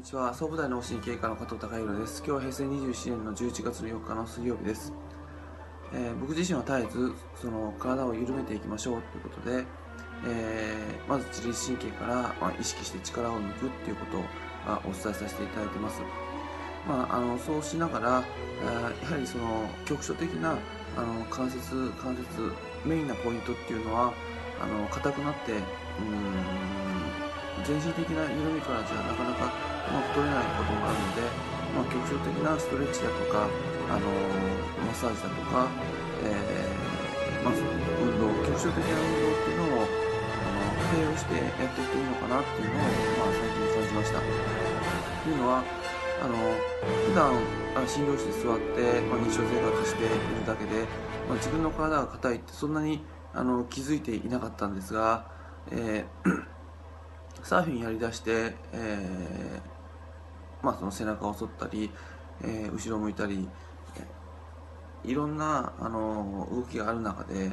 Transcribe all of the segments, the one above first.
にちは。総武大脳神経科の加藤孝弘です。今日は平成27年の11月の4日の水曜日です、えー、僕自身は絶えずその体を緩めていきましょうということで、えー、まず自律神経から、まあ、意識して力を抜くっていうことを、まあ、お伝えさせていただいてます。まあ、あのそうしながら、やはりその局所的なあの関節関節メインなポイントっていうのはあの硬くなってうん全身的な緩みからじゃなかなかうまく取れないこともあるので、まあ、局所的なストレッチだとか、あのマッサージだとか、えー、まあ、運動局所的な運動っていうのをあの併用してやっていくといいのかなっていうのを、まあ、最近感じました。というのはあの普段あ診療室に座って、まあ、日常生活しているだけで、まあ、自分の体が硬いってそんなにあの気づいていなかったんですが、えーサーフィンやりだして、えー、まあ、その背中を反ったり、えー、後ろ向いたりいろんなあの動きがある中で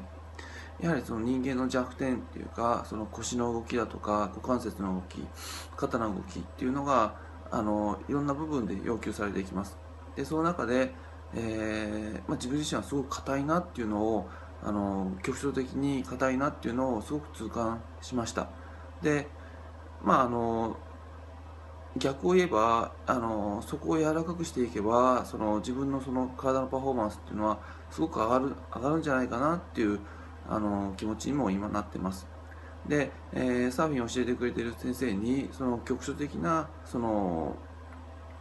やはりその人間の弱点っていうかその腰の動きだとか股関節の動き肩の動きっていうのがあのいろんな部分で要求されていきます。でその中で、えー、まあ、自分自身はすごく硬いなっていうのをあの局所的に硬いなっていうのをすごく痛感しました。でまああの逆を言えばあのそこを柔らかくしていけばその自分のその体のパフォーマンスっていうのはすごく上がる上がるんじゃないかなっていうあの気持ちにも今なってます。で、えー、サーフィンを教えてくれてる先生にその局所的なその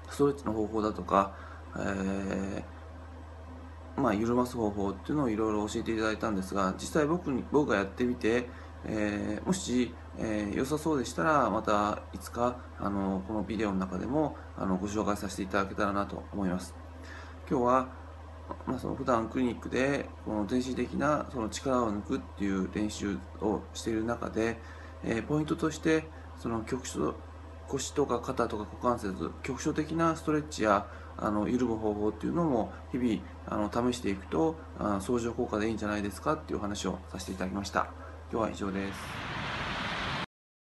ストレッチの方法だとか、えー、まあ、緩ます方法っていうのをいろいろ教えていただいたんですが実際僕に僕がやってみて、えー、もし、えー、良さそうでしたらまたいつかあのこのビデオの中でもあのご紹介させていただけたらなと思います。今日は、まあ、その普段クリニックでこの全身的なその力を抜くっていう練習をしている中で、えー、ポイントとしてその局所腰とか肩とか股関節局所的なストレッチやあの緩む方法っていうのも日々あの試していくとあ相乗効果でいいんじゃないですかっていう話をさせていただきました。今日は以上です。